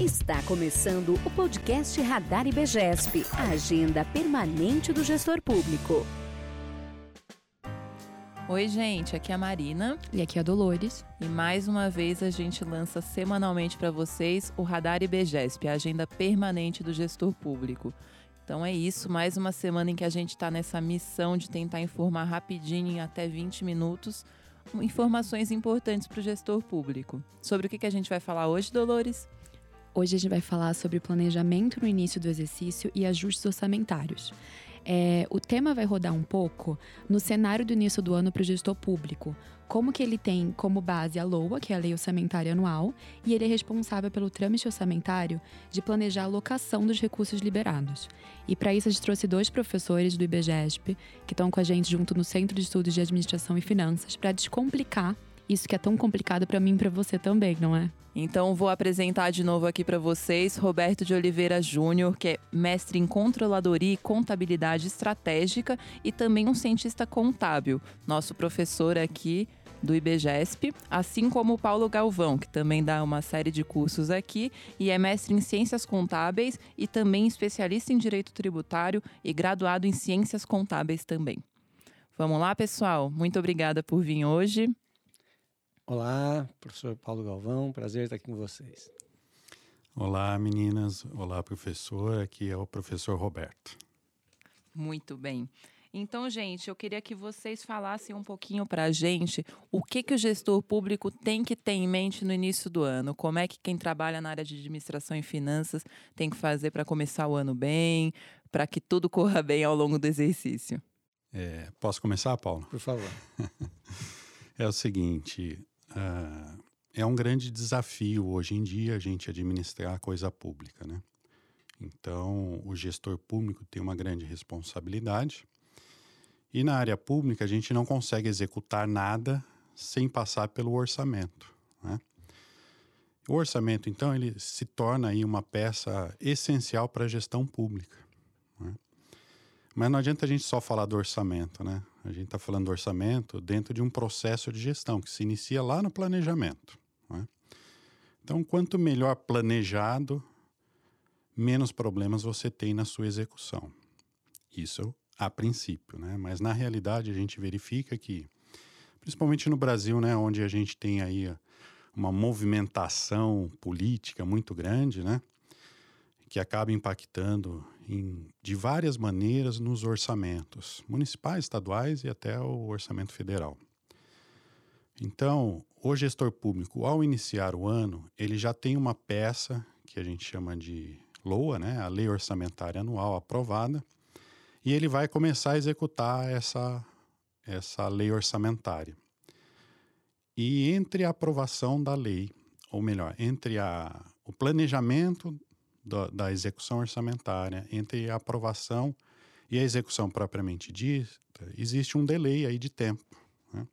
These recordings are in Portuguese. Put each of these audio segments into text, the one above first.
Está começando o podcast Radar IBGESP, a agenda permanente do gestor público. Oi, gente, aqui é a Marina. E aqui é a Dolores. E mais uma vez a gente lança semanalmente para vocês o Radar IBGESP, a agenda permanente do gestor público. Então é isso, mais uma semana em que a gente está nessa missão de tentar informar rapidinho, em até 20 minutos, informações importantes para o gestor público. Sobre o que, que a gente vai falar hoje, Dolores? Hoje a gente vai falar sobre planejamento no início do exercício e ajustes orçamentários. É, o tema vai rodar um pouco no cenário do início do ano para o gestor público. Como que ele tem como base a LOA, que é a Lei Orçamentária Anual, e ele é responsável pelo trâmite orçamentário de planejar a alocação dos recursos liberados. E para isso a gente trouxe dois professores do IBGESP, que estão com a gente junto no Centro de Estudos de Administração e Finanças, para descomplicar isso que é tão complicado para mim e para você também, não é? Então vou apresentar de novo aqui para vocês Roberto de Oliveira Júnior, que é mestre em controladoria e contabilidade estratégica e também um cientista contábil, nosso professor aqui do IBGESP, assim como o Paulo Galvão, que também dá uma série de cursos aqui e é mestre em ciências contábeis e também especialista em direito tributário e graduado em ciências contábeis também. Vamos lá, pessoal. Muito obrigada por vir hoje. Olá, professor Paulo Galvão, prazer estar aqui com vocês. Olá, meninas. Olá, professor. Aqui é o professor Roberto. Muito bem. Então, gente, eu queria que vocês falassem um pouquinho para a gente o que, que o gestor público tem que ter em mente no início do ano. Como é que quem trabalha na área de administração e finanças tem que fazer para começar o ano bem, para que tudo corra bem ao longo do exercício. É, posso começar, Paulo? Por favor. é o seguinte, Uh, é um grande desafio hoje em dia a gente administrar a coisa pública, né? Então, o gestor público tem uma grande responsabilidade. E na área pública, a gente não consegue executar nada sem passar pelo orçamento. Né? O orçamento, então, ele se torna aí uma peça essencial para a gestão pública. Né? Mas não adianta a gente só falar do orçamento, né? A gente está falando do orçamento dentro de um processo de gestão que se inicia lá no planejamento. Né? Então, quanto melhor planejado, menos problemas você tem na sua execução. Isso a princípio, né? Mas na realidade a gente verifica que, principalmente no Brasil, né, onde a gente tem aí uma movimentação política muito grande, né? que acaba impactando em, de várias maneiras nos orçamentos municipais, estaduais e até o orçamento federal. Então, o gestor público, ao iniciar o ano, ele já tem uma peça que a gente chama de LOA, né, a Lei Orçamentária Anual aprovada, e ele vai começar a executar essa, essa lei orçamentária. E entre a aprovação da lei, ou melhor, entre a, o planejamento da, execução orçamentária, entre a aprovação e a execução propriamente dita, existe um delay aí de tempo. Né?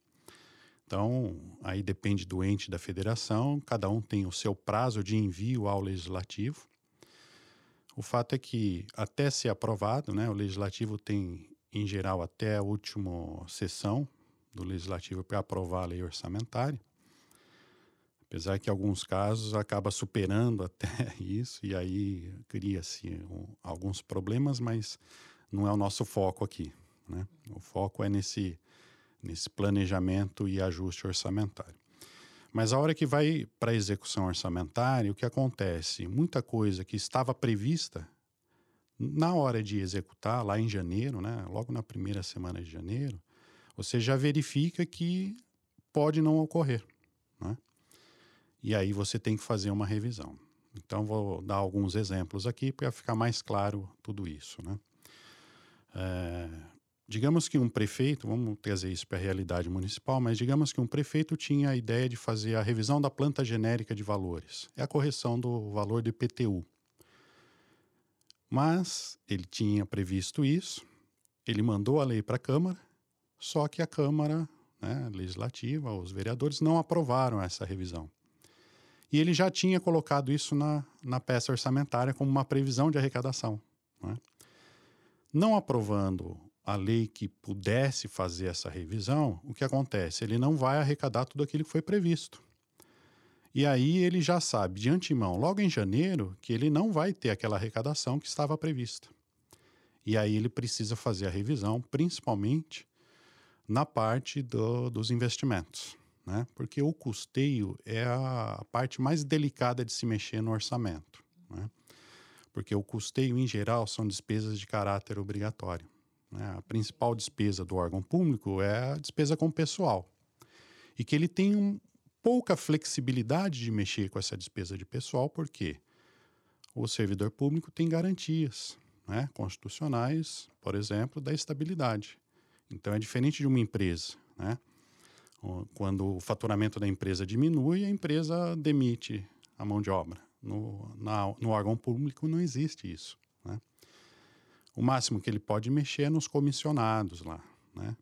Então, aí depende do ente da federação, cada um tem o seu prazo de envio ao legislativo. O fato é que, até ser aprovado, né, o legislativo tem, em geral, até a última sessão do legislativo para aprovar a lei orçamentária. Apesar que em alguns casos acaba superando até isso e aí cria-se um, alguns problemas, mas não é o nosso foco aqui. Né? O foco é nesse, nesse planejamento e ajuste orçamentário. Mas a hora que vai para a execução orçamentária, o que acontece? Muita coisa que estava prevista na hora de executar, lá em janeiro, né? logo na primeira semana de janeiro, você já verifica que pode não ocorrer. Né? E aí você tem que fazer uma revisão. Então, vou dar alguns exemplos aqui para ficar mais claro tudo isso. Né? É, digamos que um prefeito, vamos trazer isso para a realidade municipal, mas digamos que um prefeito tinha a ideia de fazer a revisão da planta genérica de valores, é a correção do valor do IPTU. Mas ele tinha previsto isso, ele mandou a lei para a Câmara, só que a Câmara né, Legislativa, os vereadores, não aprovaram essa revisão. E ele já tinha colocado isso na, na peça orçamentária como uma previsão de arrecadação. Né? Não aprovando a lei que pudesse fazer essa revisão, o que acontece? Ele não vai arrecadar tudo aquilo que foi previsto. E aí ele já sabe de antemão, logo em janeiro, que ele não vai ter aquela arrecadação que estava prevista. E aí ele precisa fazer a revisão, principalmente na parte do, dos investimentos, né? Porque o custeio é a parte mais delicada de se mexer no orçamento, né? Porque o custeio, em geral, são despesas de caráter obrigatório. Né? A principal despesa do órgão público é a despesa com pessoal. E que ele tem um, pouca flexibilidade de mexer com essa despesa de pessoal, porque o servidor público tem garantias né, constitucionais, por exemplo, da estabilidade. Então é diferente de uma empresa. Né? Quando o faturamento da empresa diminui, a empresa demite a mão de obra. No, na, no órgão público não existe isso. Né? O máximo que ele pode mexer é nos comissionados lá. Né?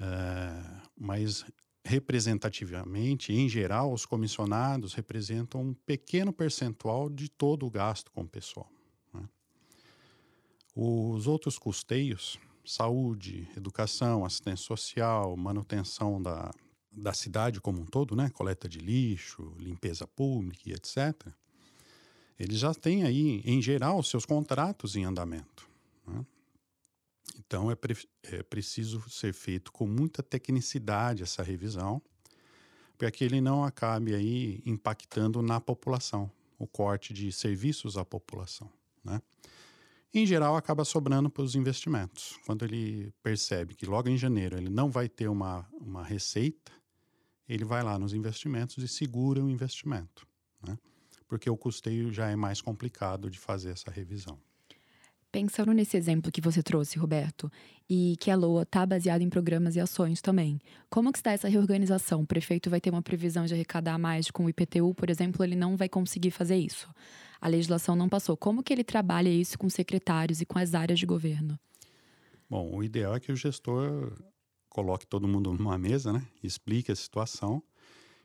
É, mas representativamente, em geral, os comissionados representam um pequeno percentual de todo o gasto com o pessoal. Né? Os outros custeios, saúde, educação, assistência social, manutenção da, da cidade como um todo, né? coleta de lixo, limpeza pública e etc., eles já têm aí, em geral, seus contratos em andamento. Né? Então, é, pre é preciso ser feito com muita tecnicidade essa revisão, para que ele não acabe aí impactando na população, o corte de serviços à população. Né? Em geral, acaba sobrando para os investimentos. Quando ele percebe que logo em janeiro ele não vai ter uma, uma receita, ele vai lá nos investimentos e segura o investimento, né? porque o custeio já é mais complicado de fazer essa revisão. Pensando nesse exemplo que você trouxe, Roberto, e que a LOA está baseada em programas e ações também, como que está essa reorganização? O prefeito vai ter uma previsão de arrecadar mais com o IPTU, por exemplo, ele não vai conseguir fazer isso. A legislação não passou. Como que ele trabalha isso com secretários e com as áreas de governo? Bom, o ideal é que o gestor coloque todo mundo numa mesa, né? Explique a situação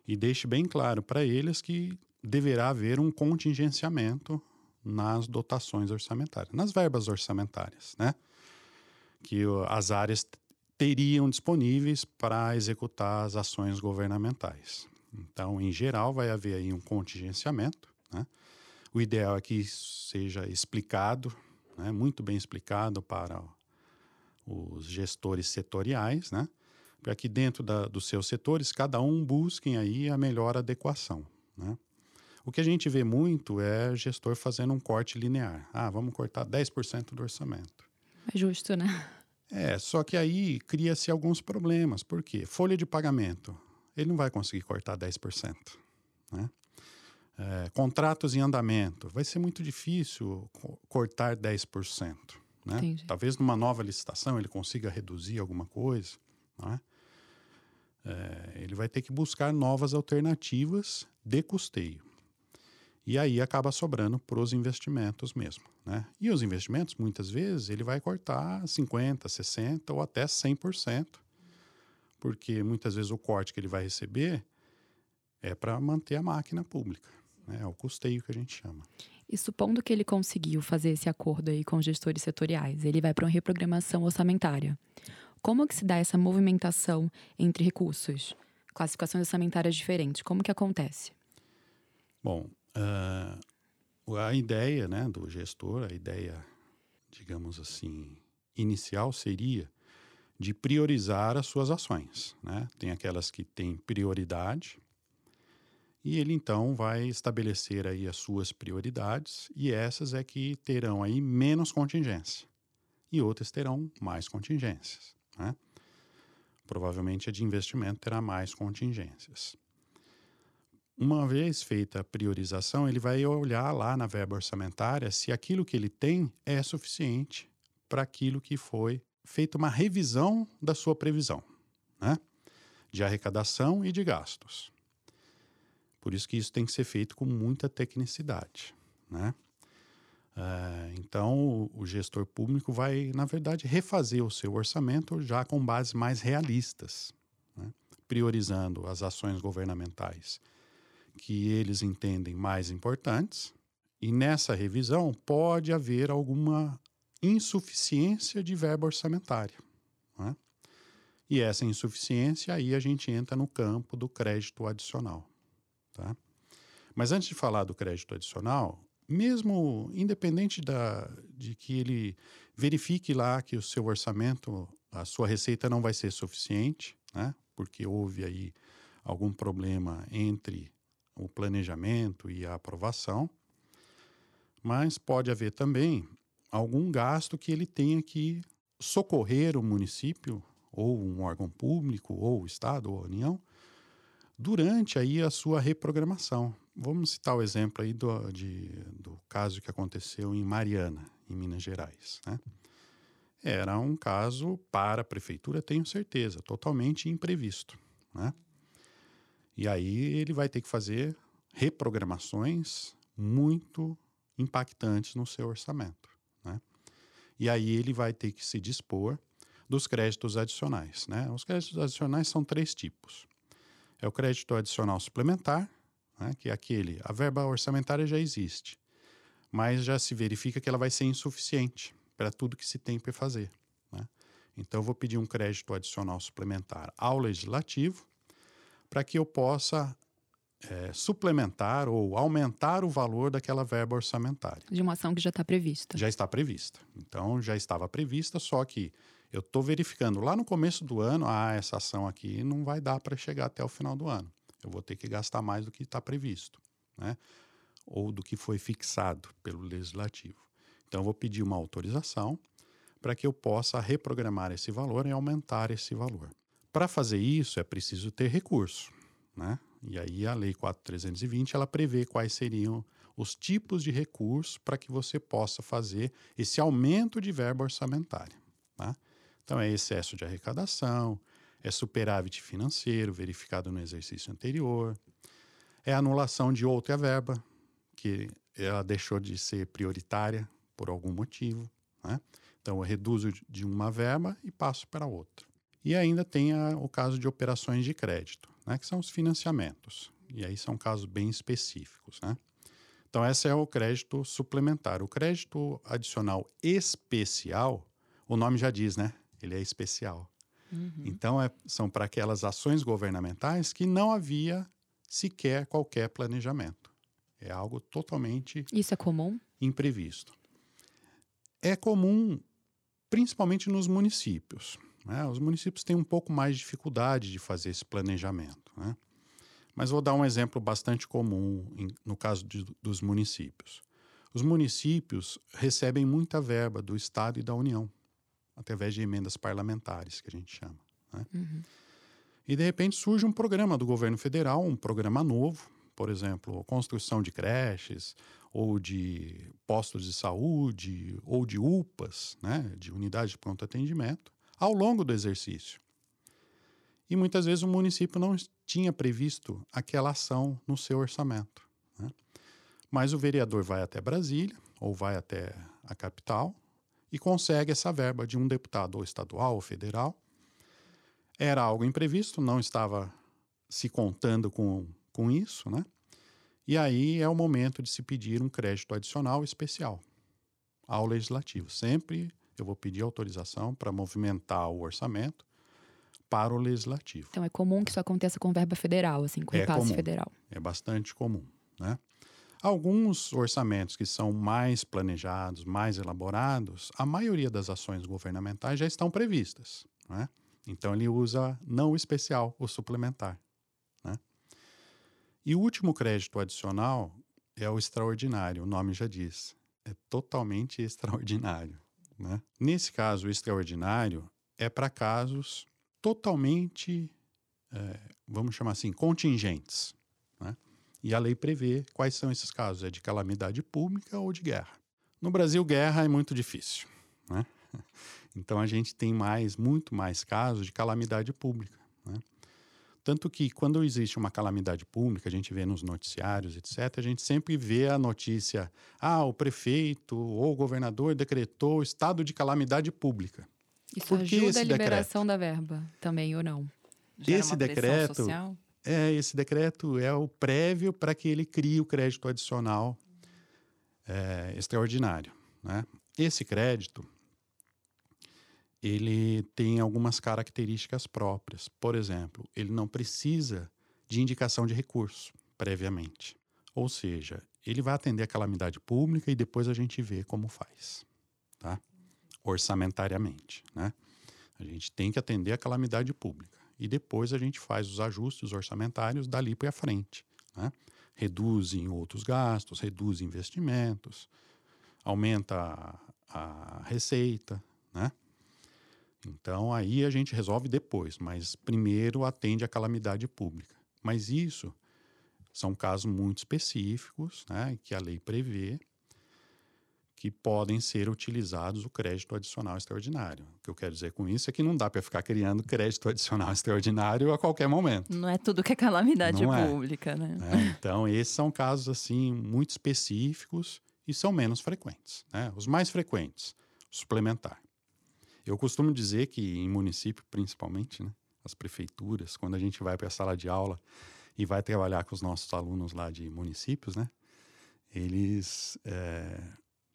e deixe bem claro para eles que deverá haver um contingenciamento nas dotações orçamentárias, nas verbas orçamentárias, né? Que as áreas teriam disponíveis para executar as ações governamentais. Então, em geral, vai haver aí um contingenciamento, né? O ideal é que isso seja explicado, né? muito bem explicado para os gestores setoriais, né? Para que dentro da, dos seus setores, cada um busquem aí a melhor adequação, né? O que a gente vê muito é gestor fazendo um corte linear. Ah, vamos cortar 10% do orçamento. É justo, né? É, só que aí cria-se alguns problemas. Por quê? Folha de pagamento. Ele não vai conseguir cortar 10%. Né? É, contratos em andamento. Vai ser muito difícil cortar 10%. Né? Talvez numa nova licitação ele consiga reduzir alguma coisa. Né? É, ele vai ter que buscar novas alternativas de custeio. E aí acaba sobrando para os investimentos mesmo. Né? E os investimentos, muitas vezes, ele vai cortar 50%, 60% ou até 100%, porque muitas vezes o corte que ele vai receber é para manter a máquina pública. Né? É o custeio que a gente chama. E supondo que ele conseguiu fazer esse acordo aí com gestores setoriais, ele vai para uma reprogramação orçamentária. Como que se dá essa movimentação entre recursos? Classificações orçamentárias diferentes, como que acontece? Bom, Uh, a ideia né, do gestor, a ideia, digamos assim, inicial seria de priorizar as suas ações. Né? Tem aquelas que têm prioridade e ele então vai estabelecer aí as suas prioridades e essas é que terão aí menos contingência e outras terão mais contingências. Né? Provavelmente a de investimento terá mais contingências. Uma vez feita a priorização, ele vai olhar lá na verba orçamentária se aquilo que ele tem é suficiente para aquilo que foi feita uma revisão da sua previsão, né? de arrecadação e de gastos. Por isso que isso tem que ser feito com muita tecnicidade. Né? Uh, então, o, gestor público vai, na verdade, refazer o seu orçamento já com bases mais realistas, né? priorizando as ações governamentais que eles entendem mais importantes, e nessa revisão pode haver alguma insuficiência de verba orçamentária. Né? E essa insuficiência aí a gente entra no campo do crédito adicional. Tá? Mas antes de falar do crédito adicional, mesmo independente da, de que ele verifique lá que o seu orçamento, a sua receita não vai ser suficiente, né? porque houve aí algum problema entre o planejamento e a aprovação, mas pode haver também algum gasto que ele tenha que socorrer o município ou um órgão público ou o estado ou a União durante aí a sua reprogramação. Vamos citar o exemplo aí do, de, do caso que aconteceu em Mariana, em Minas Gerais. Né? Era um caso para a prefeitura, tenho certeza, totalmente imprevisto. Né? E aí ele vai ter que fazer reprogramações muito impactantes no seu orçamento. Né? E aí ele vai ter que se dispor dos créditos adicionais. Né? Os créditos adicionais são três tipos. É o crédito adicional suplementar, né? que é aquele, a verba orçamentária já existe, mas já se verifica que ela vai ser insuficiente para tudo que se tem para fazer. Né? Então, eu vou pedir um crédito adicional suplementar ao legislativo para que eu possa é, suplementar ou aumentar o valor daquela verba orçamentária. De uma ação que já está prevista. Já está prevista. Então, já estava prevista, só que eu estou verificando lá no começo do ano, ah, essa ação aqui não vai dar para chegar até o final do ano. Eu vou ter que gastar mais do que está previsto, né? ou do que foi fixado pelo legislativo. Então, eu vou pedir uma autorização para que eu possa reprogramar esse valor e aumentar esse valor. Para fazer isso, é preciso ter recurso. Né? E aí, a Lei 4320 ela prevê quais seriam os tipos de recursos para que você possa fazer esse aumento de verba orçamentária. Tá? Então, é excesso de arrecadação, é superávit financeiro verificado no exercício anterior, é anulação de outra verba, que ela deixou de ser prioritária por algum motivo. Né? Então, eu reduzo de uma verba e passo para outra. E ainda tem a, o caso de operações de crédito, né? que são os financiamentos. E aí são casos bem específicos. Né? Então, esse é o crédito suplementar. O crédito adicional especial, o nome já diz, né? ele é especial. Uhum. Então, é, são para aquelas ações governamentais que não havia sequer qualquer planejamento. É algo totalmente. Isso é comum? Imprevisto. É comum, principalmente nos municípios. Né? Os municípios têm um pouco mais de dificuldade de fazer esse planejamento. Né? Mas vou dar um exemplo bastante comum em, no caso de, dos municípios. Os municípios recebem muita verba do Estado e da União através de emendas parlamentares, que a gente chama. Né? Uhum. E, de repente, surge um programa do governo federal, um programa novo, por exemplo, construção de creches, ou de postos de saúde, ou de UPAs, né, de unidade de pronto atendimento, ao longo do exercício. E muitas vezes o município não tinha previsto aquela ação no seu orçamento. Né? Mas o vereador vai até Brasília, ou vai até a capital, e consegue essa verba de um deputado ou estadual ou federal. Era algo imprevisto, não estava se contando com, com isso, né? E aí é o momento de se pedir um crédito adicional especial ao legislativo. Sempre eu vou pedir autorização para movimentar o orçamento para o legislativo. Então é comum que isso aconteça com verba federal, assim, com é repasse comum, federal. É bastante comum, né? Alguns orçamentos que são mais planejados, mais elaborados, a maioria das ações governamentais já estão previstas. Né? Então ele usa não o especial, o suplementar. Né? E o último crédito adicional é o extraordinário, o nome já diz. É totalmente extraordinário. Né? Nesse caso, extraordinário é para casos totalmente, é, vamos chamar assim, contingentes. E a lei prevê quais são esses casos: é de calamidade pública ou de guerra. No Brasil, guerra é muito difícil. Né? Então a gente tem mais, muito mais casos de calamidade pública. Né? Tanto que quando existe uma calamidade pública, a gente vê nos noticiários, etc., a gente sempre vê a notícia: ah, o prefeito ou o governador decretou estado de calamidade pública. Isso Por ajuda a liberação decreto? da verba também ou não? Gera esse decreto social? É, esse decreto é o prévio para que ele crie o crédito adicional é, extraordinário. Né? Esse crédito ele tem algumas características próprias. Por exemplo, ele não precisa de indicação de recurso previamente. Ou seja, ele vai atender a calamidade pública e depois a gente vê como faz, tá? Orçamentariamente, né? A gente tem que atender a calamidade pública e depois a gente faz os ajustes orçamentários dali para frente, né? Reduz em outros gastos, reduz investimentos, aumenta a, a receita, né? Então aí a gente resolve depois, mas primeiro atende a calamidade pública. Mas isso são casos muito específicos, né, que a lei prevê que podem ser utilizados o crédito adicional extraordinário. O que eu quero dizer com isso é que não dá para ficar criando crédito adicional extraordinário a qualquer momento. Não é tudo que é calamidade Não é. pública, né? né? Então, esses são casos assim muito específicos e são menos frequentes. Né? Os mais frequentes, suplementar. Eu costumo dizer que em município, principalmente, né, as prefeituras, quando a gente vai para a sala de aula e vai trabalhar com os nossos alunos lá de municípios, né, eles é,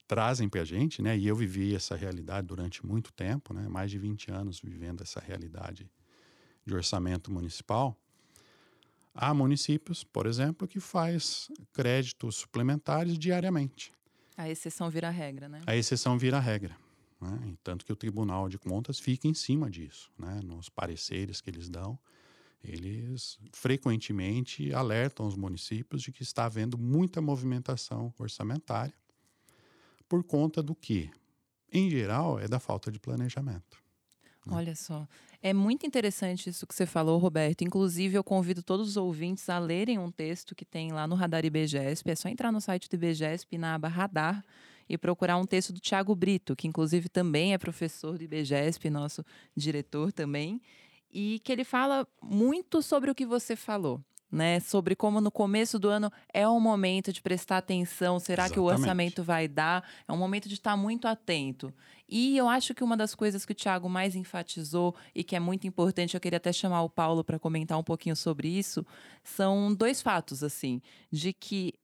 trazem para a gente, né, e eu vivi essa realidade durante muito tempo, né, mais de 20 anos vivendo essa realidade de orçamento municipal. Há municípios, por exemplo, que faz créditos suplementares diariamente. A exceção vira regra, né? A exceção vira regra. Né? Tanto que o Tribunal de Contas fica em cima disso, né? nos pareceres que eles dão. Eles frequentemente alertam os municípios de que está havendo muita movimentação orçamentária por conta do que, em geral, é da falta de planejamento. Olha só. É muito interessante isso que você falou, Roberto. Inclusive, eu convido todos os ouvintes a lerem um texto que tem lá no Radar IBGESP. É só entrar no site do IBGESP na aba Radar e procurar um texto do Tiago Brito, que inclusive também é professor do IBGESP, nosso diretor também, e que ele fala muito sobre o que você falou né? Sobre como no começo do ano é um momento de prestar atenção. Será Exatamente. que o orçamento vai dar? É um momento de estar muito atento. E eu acho que uma das coisas que o Tiago mais enfatizou e que é muito importante, eu queria até chamar o Paulo para comentar um pouquinho sobre isso, são dois fatos, assim, de que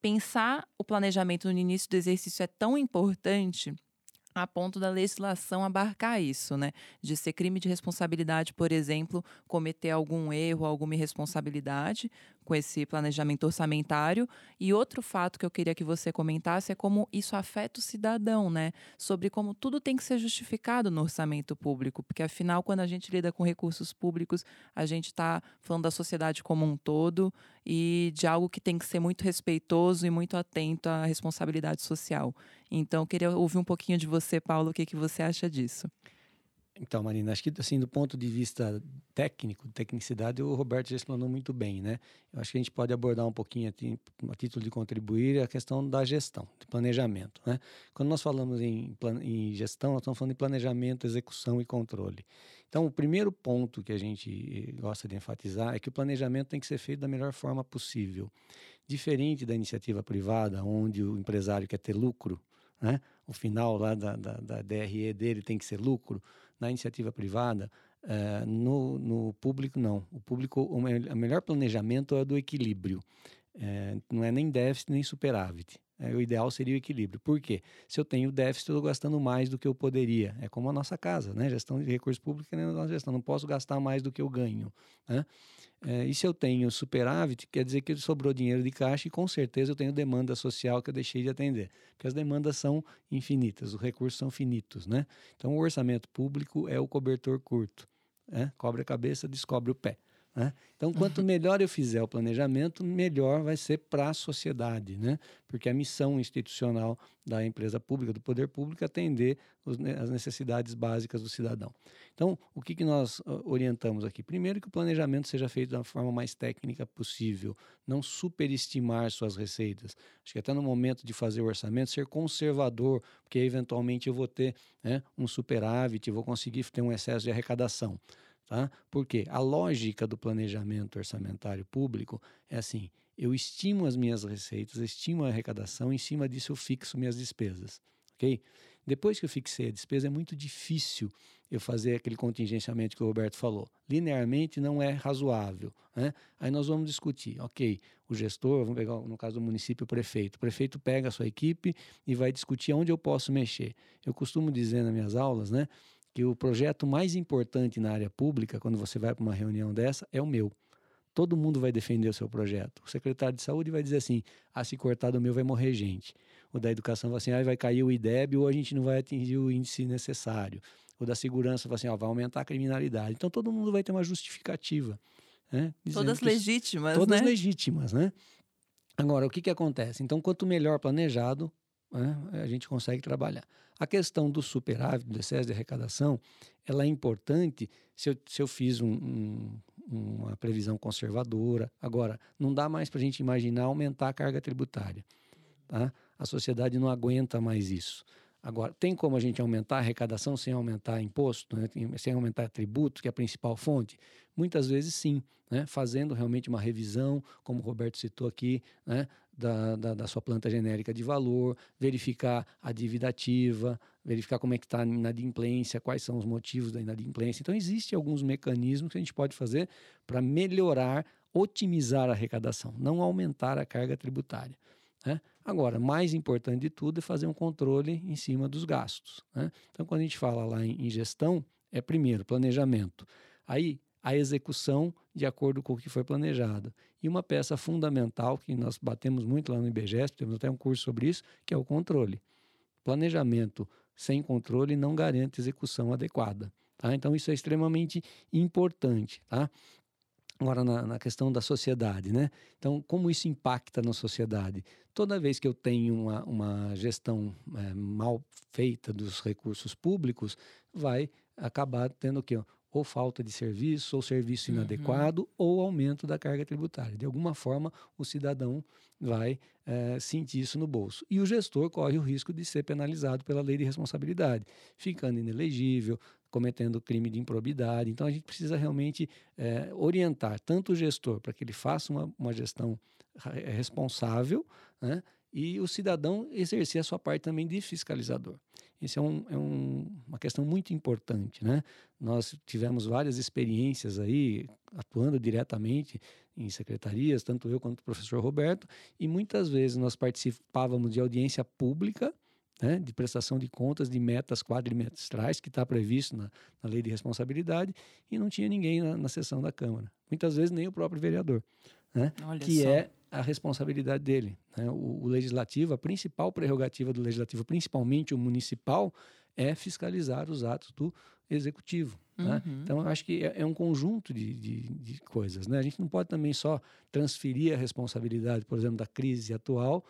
pensar o planejamento no início do exercício é tão importante a ponto da legislação abarcar isso, né? De ser crime de responsabilidade, por exemplo, cometer algum erro, alguma irresponsabilidade com esse planejamento orçamentário. E outro fato que eu queria que você comentasse é como isso afeta o cidadão, né? Sobre como tudo tem que ser justificado no orçamento público, porque afinal, quando a gente lida com recursos públicos, a gente está falando da sociedade como um todo e de algo que tem que ser muito respeitoso e muito atento à responsabilidade social. Então, eu queria ouvir um pouquinho de você, Paulo, o que, que você acha disso. Então, Marina, acho que assim, do ponto de vista técnico, tecnicidade, o Roberto já explanou muito bem, né? Eu acho que a gente pode abordar um pouquinho a título de contribuir a questão da gestão, de planejamento, né? Quando nós falamos em, em gestão, nós estamos falando de planejamento, execução e controle. Então, o primeiro ponto que a gente gosta de enfatizar é que o planejamento tem que ser feito da melhor forma possível. Diferente da iniciativa privada, onde o empresário quer ter lucro, né? O final lá da, da, da DRE dele tem que ser lucro na iniciativa privada, uh, no, no público, não. O público, o, o melhor planejamento é do equilíbrio. É, não é nem déficit nem superávit. É, o ideal seria o equilíbrio. Por quê? Se eu tenho déficit, eu estou gastando mais do que eu poderia. É como a nossa casa, né? Gestão de recursos públicos é a nossa gestão. Não posso gastar mais do que eu ganho. Né? É, e se eu tenho superávit, quer dizer que sobrou dinheiro de caixa e com certeza eu tenho demanda social que eu deixei de atender. Porque as demandas são infinitas, os recursos são finitos, né? Então o orçamento público é o cobertor curto. Né? Cobre a cabeça, descobre o pé. Né? Então, quanto melhor eu fizer o planejamento, melhor vai ser para a sociedade, né? porque a missão institucional da empresa pública, do poder público, é atender os, as necessidades básicas do cidadão. Então, o que, que nós orientamos aqui? Primeiro, que o planejamento seja feito da forma mais técnica possível, não superestimar suas receitas. Acho que até no momento de fazer o orçamento, ser conservador, porque eventualmente eu vou ter né, um superávit, vou conseguir ter um excesso de arrecadação. Tá? Porque a lógica do planejamento orçamentário público é assim: eu estimo as minhas receitas, estimo a arrecadação, em cima disso eu fixo minhas despesas. ok? Depois que eu fixei a despesa, é muito difícil eu fazer aquele contingenciamento que o Roberto falou. Linearmente não é razoável. Né? Aí nós vamos discutir, ok, o gestor, vamos pegar no caso do município, o prefeito. O prefeito pega a sua equipe e vai discutir onde eu posso mexer. Eu costumo dizer nas minhas aulas, né? Que o projeto mais importante na área pública, quando você vai para uma reunião dessa, é o meu. todo mundo vai defender o seu projeto. O secretário de saúde vai dizer assim: ah, se cortar do meu vai morrer gente. O da educação vai assim: ah, vai cair o IDEB ou a gente não vai atingir o índice necessário. O da segurança vai assim: ó, vai aumentar a criminalidade. Então todo mundo vai ter uma justificativa. Né? Todas legítimas, todas né? legítimas, né? Agora, o que, que acontece? Então, quanto melhor planejado, né, a gente consegue trabalhar. A questão do superávit, do excesso de arrecadação, ela é importante se eu, se eu fiz um, um, uma previsão conservadora. Agora, não dá mais para a gente imaginar aumentar a carga tributária. Tá? A sociedade não aguenta mais isso. Agora, tem como a gente aumentar a arrecadação sem aumentar imposto, né? sem aumentar tributo, que é a principal fonte? Muitas vezes sim, né? fazendo realmente uma revisão, como o Roberto citou aqui, né? da, da, da, sua planta genérica de valor, verificar a dívida ativa, verificar como é que está a inadimplência, quais são os motivos da inadimplência. Então, existem alguns mecanismos que a gente pode fazer para melhorar, otimizar a arrecadação, não aumentar a carga tributária. Né? Agora, mais importante de tudo é fazer um controle em cima dos gastos. Né? Então, quando a gente fala lá em, gestão, é primeiro planejamento. Aí, a execução de acordo com o que foi planejado. E uma peça fundamental que nós batemos muito lá no IBGESP, temos até um curso sobre isso, que é o controle. Planejamento sem controle não garante execução adequada. Tá? Então, isso é extremamente importante. Tá? Agora, na, na, questão da sociedade, né? Então, como isso impacta na sociedade? Toda vez que eu tenho uma, uma gestão é, mal feita dos recursos públicos, vai acabar tendo o quê? Ou falta de serviço, ou serviço uhum. inadequado, uhum. ou aumento da carga tributária. De alguma forma, o cidadão vai é, sentir isso no bolso. E o gestor corre o risco de ser penalizado pela lei de responsabilidade, ficando inelegível, cometendo crime de improbidade. Então a gente precisa realmente é, orientar tanto o gestor para que ele faça uma, uma gestão responsável né, e o cidadão exercer a sua parte também de fiscalizador. Isso é, um, é um, uma questão muito importante. Né? Nós tivemos várias experiências aí, atuando diretamente em secretarias, tanto eu quanto o professor Roberto, e muitas vezes nós participávamos de audiência pública né, de prestação de contas de metas quadrimestrais, que está previsto na, na, lei de responsabilidade, e não tinha ninguém na, na sessão da Câmara. Muitas vezes nem o próprio vereador, né, que só. é a responsabilidade dele. Né? O, o, legislativo, a principal prerrogativa do legislativo, principalmente o municipal, é fiscalizar os atos do executivo. Né? Uhum. Né? Então, eu acho que é, é um conjunto de, de, de, coisas. Né? A gente não pode também só transferir a responsabilidade, por exemplo, da crise atual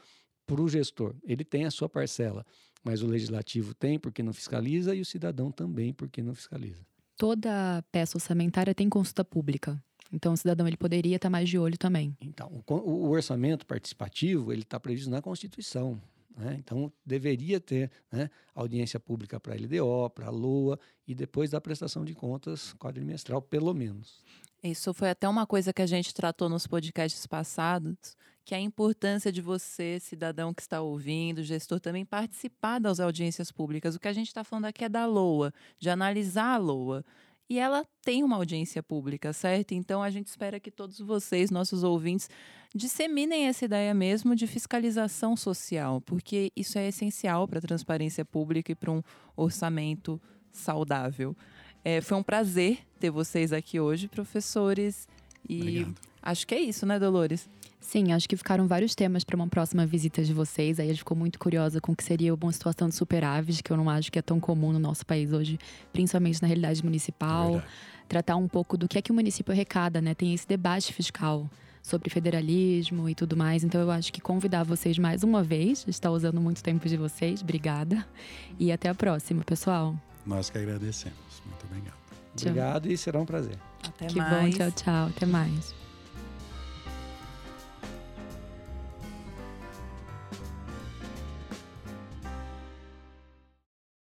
para o gestor. Ele tem a sua parcela, mas o legislativo tem porque não fiscaliza e o cidadão também porque não fiscaliza. Toda peça orçamentária tem consulta pública. Então o cidadão ele poderia estar mais de olho também. Então, o, o orçamento participativo ele está previsto na Constituição. Né? Então deveria ter né, audiência pública para a LDO, para a LOA e depois da prestação de contas quadrimestral, pelo menos. Isso foi até uma coisa que a gente tratou nos podcasts passados, que a importância de você, cidadão que está ouvindo, gestor, também participar das audiências públicas. O que a gente está falando aqui é da LOA, de analisar a LOA. E ela tem uma audiência pública, certo? Então a gente espera que todos vocês, nossos ouvintes, disseminem essa ideia mesmo de fiscalização social, porque isso é essencial para a transparência pública e para um orçamento saudável. É, foi um prazer ter vocês aqui hoje, professores. E Obrigado. acho que é isso, né, Dolores? Sim, acho que ficaram vários temas para uma próxima visita de vocês. Aí a gente ficou muito curiosa com o que seria uma situação de superávit, que eu não acho que é tão comum no nosso país hoje, principalmente na realidade municipal. É Tratar um pouco do que é que o município arrecada, né? Tem esse debate fiscal sobre federalismo e tudo mais. Então eu acho que convidar vocês mais uma vez, está usando muito tempo de vocês. Obrigada. E até a próxima, pessoal. Nós que agradecemos. Muito obrigado. Obrigado e será um prazer. Até que mais. bom, tchau, tchau. Até mais.